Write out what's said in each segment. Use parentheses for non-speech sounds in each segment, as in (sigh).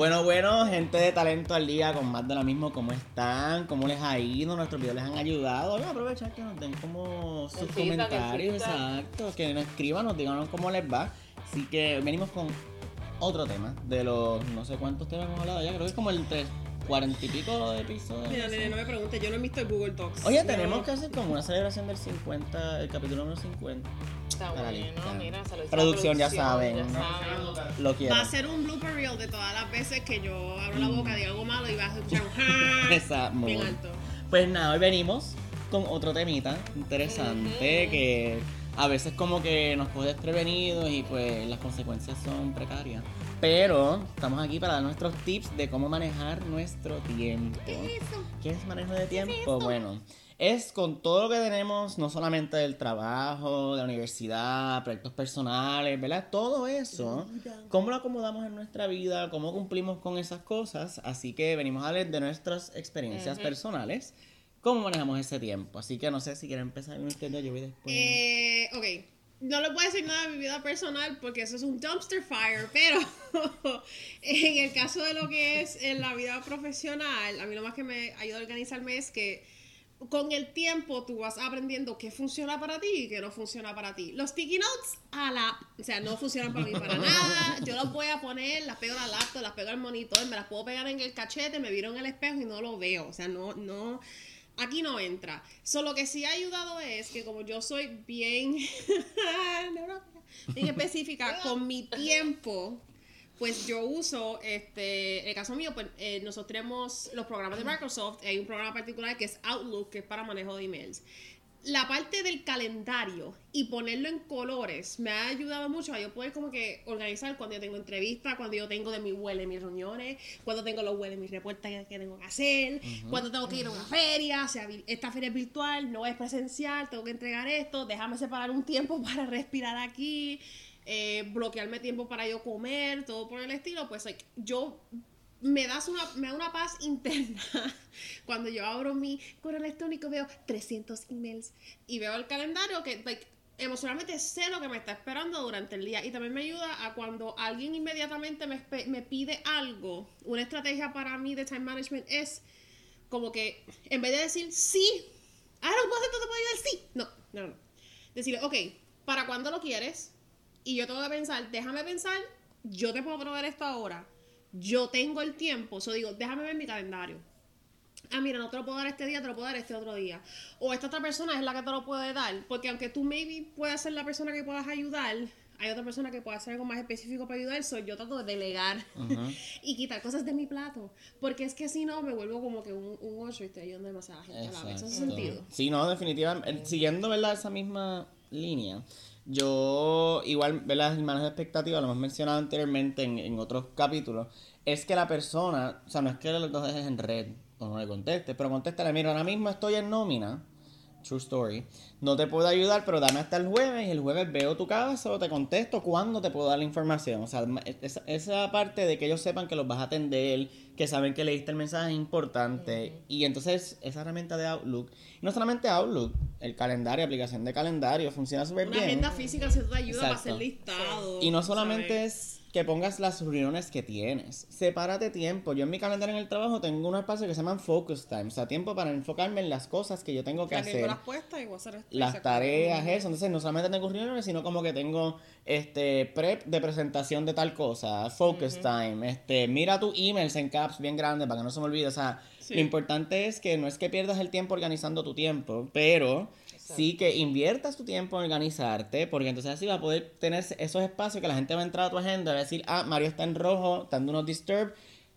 Bueno, bueno, gente de talento al día con más de lo mismo, ¿cómo están? ¿Cómo les ha ido? ¿Nuestros videos les han ayudado? Voy a aprovechar que nos den como sus El comentarios, exacto, que nos escriban, nos digan cómo les va. Así que venimos con otro tema de los no sé cuántos temas hemos hablado ya, creo que es como el tres, cuarenta y pico de episodios. Mira, nene, no me preguntes, yo no he visto el Google Docs. Oye, tenemos no- que hacer como una celebración del 50, el capítulo número 50. Está Para bueno, lista. mira, saludos a la Producción, ya saben, ya. Lo quiero. Va a ser un blooper reel de todas las veces que yo abro la boca, digo algo malo y vas a escuchar un (laughs) muy bien alto. Pues nada, hoy venimos con otro temita interesante que a veces como que nos coge desprevenidos y pues las consecuencias son precarias. Pero estamos aquí para dar nuestros tips de cómo manejar nuestro tiempo. ¿Qué es manejo de tiempo? Bueno, es con todo lo que tenemos, no solamente del trabajo, de la universidad, proyectos personales, ¿verdad? Todo eso, cómo lo acomodamos en nuestra vida, cómo cumplimos con esas cosas. Así que venimos a hablar de nuestras experiencias Ujú. personales, cómo manejamos ese tiempo. Así que no sé si quieren empezar yo voy después. Eh, ok. No le puedo decir nada de mi vida personal porque eso es un dumpster fire, pero (laughs) en el caso de lo que es en la vida profesional, a mí lo más que me ayuda a organizarme es que con el tiempo tú vas aprendiendo qué funciona para ti y qué no funciona para ti. Los sticky notes a la, o sea, no funcionan para mí para (laughs) nada. Yo los voy a poner, las pego a la laptop, las pego al monitor, me las puedo pegar en el cachete, me viro en el espejo y no lo veo. O sea, no, no, aquí no entra. Solo que sí ha ayudado es que como yo soy bien, (laughs) bien específica (laughs) con mi tiempo, pues yo uso, este, en el caso mío, pues eh, nosotros tenemos los programas de Microsoft, hay un programa particular que es Outlook, que es para manejo de emails. La parte del calendario y ponerlo en colores me ha ayudado mucho a yo poder como que organizar cuando yo tengo entrevistas, cuando yo tengo de mi huele mis reuniones, cuando tengo los huele mis reportes que, que tengo que hacer, cuando tengo que ir a una feria, o sea, esta feria es virtual, no es presencial, tengo que entregar esto, déjame separar un tiempo (laughs) para respirar aquí, eh, bloquearme tiempo para yo comer, todo por el estilo, pues like, yo me das una, me da una paz interna (laughs) cuando yo abro mi correo electrónico, veo 300 emails y veo el calendario que like, emocionalmente sé lo que me está esperando durante el día y también me ayuda a cuando alguien inmediatamente me, me pide algo, una estrategia para mí de time management es como que en vez de decir sí, ahora puedo hacer todo, puedo ayudar, sí, no, no, no. Decirle, ok, ¿para cuándo lo quieres? Y yo tengo que pensar, déjame pensar, yo te puedo proveer esto ahora. Yo tengo el tiempo, eso digo, déjame ver mi calendario. Ah, mira, no te lo puedo dar este día, te lo puedo dar este otro día. O esta otra persona es la que te lo puede dar. Porque aunque tú maybe puedas ser la persona que puedas ayudar, hay otra persona que pueda hacer algo más específico para ayudar. So yo trato de delegar (laughs) y quitar cosas de mi plato. Porque es que si no, me vuelvo como que un, un ocho y estoy ayudando demasiada gente a la vez. ¿Eso hace Exacto. sentido? Sí, no, definitivamente. Siguiendo, ¿verdad? Esa misma línea. Yo, igual, ¿verdad? El manejo de expectativas, lo hemos mencionado anteriormente en, en otros capítulos, es que la persona, o sea, no es que lo dejes en red o no le contestes, pero contéstale, mira, ahora mismo estoy en nómina, true story, no te puedo ayudar, pero dame hasta el jueves y el jueves veo tu caso, te contesto cuándo te puedo dar la información. O sea, esa, esa parte de que ellos sepan que los vas a atender, que saben que leíste el mensaje es importante. Y entonces esa herramienta de Outlook, no solamente Outlook, el calendario, aplicación de calendario, funciona súper Una bien. agenda física se te ayuda para hacer listados. Y no solamente ¿sabes? es que pongas las reuniones que tienes. Sepárate tiempo. Yo en mi calendario en el trabajo tengo unos espacios que se llaman focus time. O sea, tiempo para enfocarme en las cosas que yo tengo que hacer. las puestas y voy a hacer Las tareas, eso. Entonces, no solamente tengo reuniones, sino como que tengo este prep de presentación de tal cosa, focus time, este, mira tus emails en caps bien grandes para que no se me olvide. O sea, Sí. lo importante es que no es que pierdas el tiempo organizando tu tiempo, pero sí que inviertas tu tiempo en organizarte, porque entonces así vas a poder tener esos espacios que la gente va a entrar a tu agenda y va a decir, ah, Mario está en rojo, está dando unos disturb,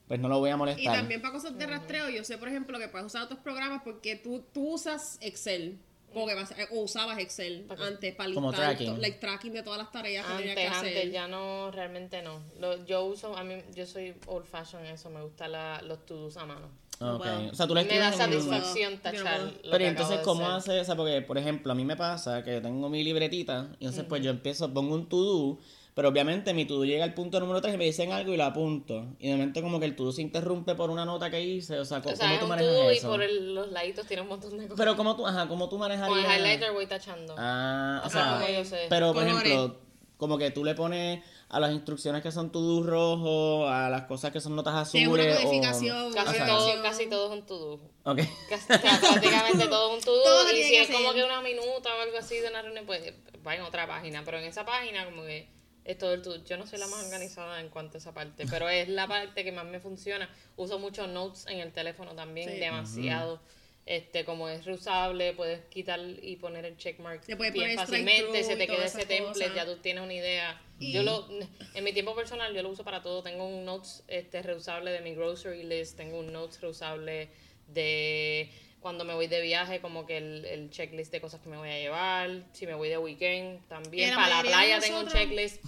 pues no lo voy a Y molestar. también para cosas de rastreo, yo sé, por ejemplo, que puedes usar otros programas porque tú, tú usas Excel. Porque vas o usabas Excel antes para listar tracking. to- like, tracking de todas las tareas que tenías que Antes, hacer. antes, ya no, realmente no. Lo- yo uso, a mí, yo soy old fashion en eso, me gusta la, los to-dos a mano. Ok. Wow. O sea, tú le Me da satisfacción tachar lo que Pero acabo entonces, de ¿cómo hacer. hace? O sea, porque, por ejemplo, a mí me pasa que tengo mi libretita y entonces, pues yo empiezo, pongo un to-do, pero obviamente mi to-do llega al punto número 3 y me dicen algo y lo apunto. Y de momento, como que el to-do se interrumpe por una nota que hice. O sea, ¿cómo, O sea, cómo tú manejas to-do y eso? por el- los laditos tiene un montón de cosas. Pero, ¿cómo tú, ajá, ¿cómo tú Con el manejarías? highlighter voy tachando. Ah, o sea, como yo sé. pero por ejemplo, como que tú le pones a las instrucciones que son to-do rojo, a las cosas que son notas Sí, es una azules. o- codificación. Casi Ajá. todo, casi todo es un to-do. Ok. Casi, o sea, prácticamente todo es un Todo to-do. Y si es como que una minuta o algo así de una reunión, pues va en otra página. Pero en esa página, como que es todo el to Yo no soy la más organizada en cuanto a esa parte, pero es la parte que más me funciona. Uso muchos notes en el teléfono también, Sí. demasiado. Este, como es reusable, puedes quitar y poner el checkmark bien fácilmente, se te queda ese template, ya tú tienes una idea. Y- Yo lo, en mi tiempo personal yo lo uso para todo. Tengo un notes este, reusable de mi grocery list, tengo un notes reusable de cuando me voy de viaje, como que el, el checklist de cosas que me voy a llevar. Si me voy de weekend, también. La Para la playa tengo un checklist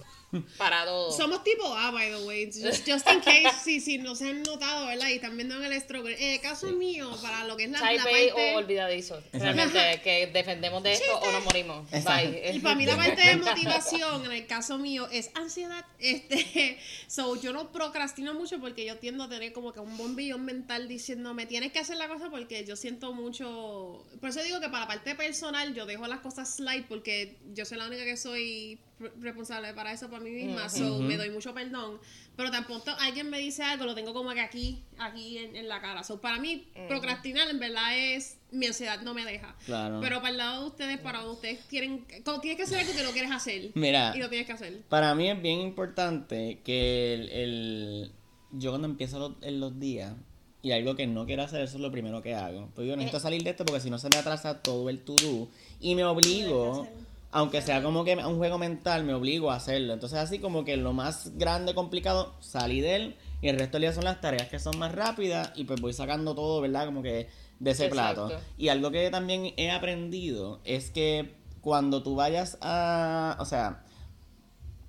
para todo. Somos tipo A, by the way. Just, just in case, si, si no se han notado, ¿verdad? Y están viendo en el struggle. En el caso mío, para lo que es la, la Type A parte... o olvidadizo. Realmente que defendemos de esto o nos morimos. Bye. Y para mí la parte de motivación, en el caso mío, es ansiedad. Este, (laughs) so, yo no procrastino mucho porque yo tiendo a tener como que un bombillón mental diciéndome, tienes que hacer la cosa porque yo siento mucho... Por eso digo que para la parte personal yo dejo las cosas slide porque yo soy la única que soy responsable para eso para mí misma, so me doy mucho perdón. Pero tampoco alguien me dice algo, lo tengo como que aquí, aquí en, en la cara. So, para mí, procrastinar en verdad es... Mi ansiedad no me deja. Claro. Pero para el lado de ustedes, para ustedes quieren, tienes que hacer algo que no quieres hacer. Mira. Y lo tienes que hacer. Para mí es bien importante que el, el- yo cuando empiezo los, en los días y algo que no quiero hacer, eso es lo primero que hago. Pues yo necesito salir de esto porque si no se me atrasa todo el to-do y me obligo, aunque sea como que un juego mental, me obligo a hacerlo. Entonces así como que lo más grande, complicado, salí de él y el resto del día son las tareas que son más rápidas y pues voy sacando todo, ¿verdad? Como que de ese Exacto. plato. Y algo que también he aprendido es que cuando tú vayas a, o sea,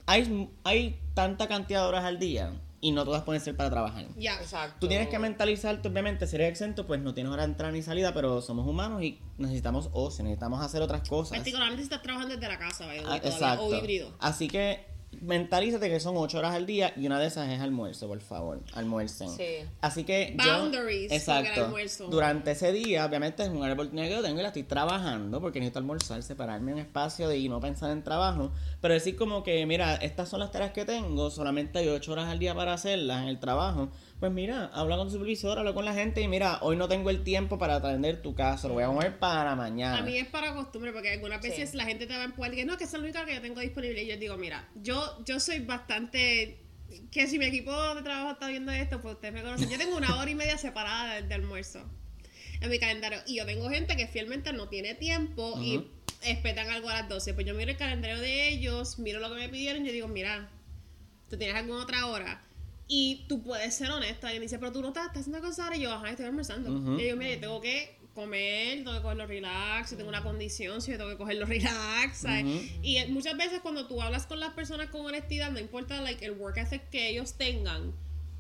hay, hay tanta cantidad de horas al día y no todas pueden ser para trabajar. Ya. Exacto. Tú tienes que mentalizarte, obviamente, si eres exento, pues no tienes hora de entrada ni salida, pero somos humanos y necesitamos ocio, necesitamos hacer otras cosas. Particularmente si estás trabajando desde la casa, way, Ah, exacto. o híbrido. Así que mentalízate que son ocho horas al día y una de esas es almuerzo, por favor. Almuercen. Sí. Así que Boundaries yo, el exacto. almuerzo. Durante ese día, obviamente es una oportunidad que yo tengo y la estoy trabajando porque necesito almorzar, separarme un espacio de, y no pensar en trabajo. Pero decir como que, mira, estas son las tareas que tengo, solamente hay ocho horas al día para hacerlas en el trabajo. Pues mira, habla con tu supervisor, habla con la gente y mira, hoy no tengo el tiempo para atender tu caso, lo voy a mover para mañana. A mí es para costumbre, porque algunas veces la gente te va a empujar y que no, que es la única que yo tengo disponible. Y yo digo, mira, yo, yo soy bastante. Que si mi equipo de trabajo está viendo esto, pues ustedes me conocen. Yo tengo una hora y media separada de, de almuerzo en mi calendario. Y yo tengo gente que fielmente no tiene tiempo y esperan algo a las 12. Pues yo miro el calendario de ellos, miro lo que me pidieron y yo digo, mira, ¿tú tienes alguna otra hora? Y tú puedes ser honesta. Y me dice, pero tú no estás, estás haciendo cosas ahora. Y yo, ajá, estoy almorzando. Y yo, mira, yo tengo que comer, tengo que cogerlo relax, si tengo una condición, si yo tengo que cogerlo relax. ¿sabes? Ujú. Y muchas veces cuando tú hablas con las personas con honestidad, no importa like, el work ethic que ellos tengan,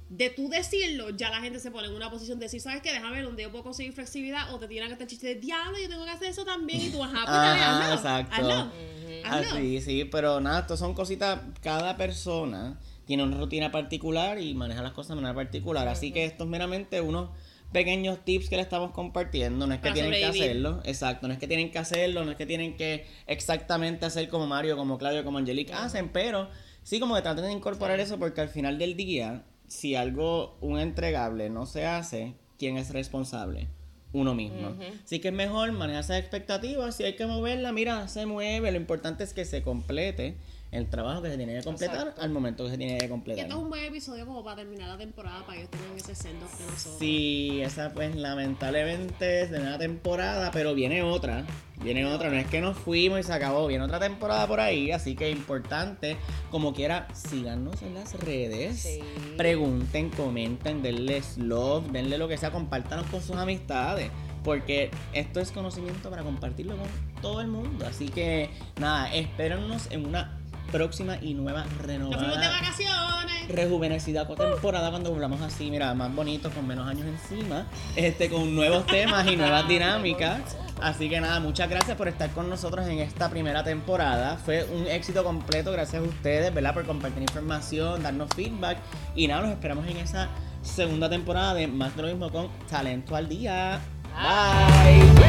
de tú decirlo, ya la gente se pone en una posición de decir, ¿sabes qué? Déjame ver, día yo puedo conseguir flexibilidad o te tiran hasta el chiste de diablo, yo tengo que hacer eso también y tú, ajá, pues dale, hazlo, exacto. hazlo, hazlo. Así, sí, pero nada, esto son cositas, cada persona tiene una rutina particular y maneja las cosas de manera particular, así que esto es meramente unos pequeños tips que le estamos compartiendo, no es que Para tienen que hacerlo, exacto, no es que tienen que hacerlo, no es que tienen que exactamente hacer como Mario, como Claudio, como Angelique hacen, pero sí como que traten de incorporar eso porque al final del día, si algo, un entregable no se hace, ¿quién es responsable? Uno mismo. Así que es mejor manejar esas expectativas. Si hay que moverla, mira, se mueve. Lo importante es que se complete el trabajo que se tiene que completar Exacto. al momento que se tiene que Y completar. esto es un buen episodio como para terminar la temporada, para ellos tengan ese sendo de nosotros. Sí, esa pues lamentablemente es de una temporada, pero viene otra. Viene otra, no es que nos fuimos y se acabó, viene otra temporada por ahí, así que importante, como quiera, síganos en las redes, Sí. pregunten, comenten, denles love, denle lo que sea, compártanos con sus amistades, porque esto es conocimiento para compartirlo con todo el mundo, así que nada, espérennos en una próxima y nueva Nos fuimos de renovada vacaciones. rejuvenecida con temporada cuando volvamos así, mira, más bonito, con menos años encima, este, con nuevos temas y nuevas (laughs) dinámicas. Así que nada, muchas gracias por estar con nosotros en esta primera temporada. Fue un éxito completo, gracias a ustedes, ¿verdad? Por compartir información, darnos feedback. Y nada, nos esperamos en esa segunda temporada de Más de lo mismo con Talento al Día. Bye.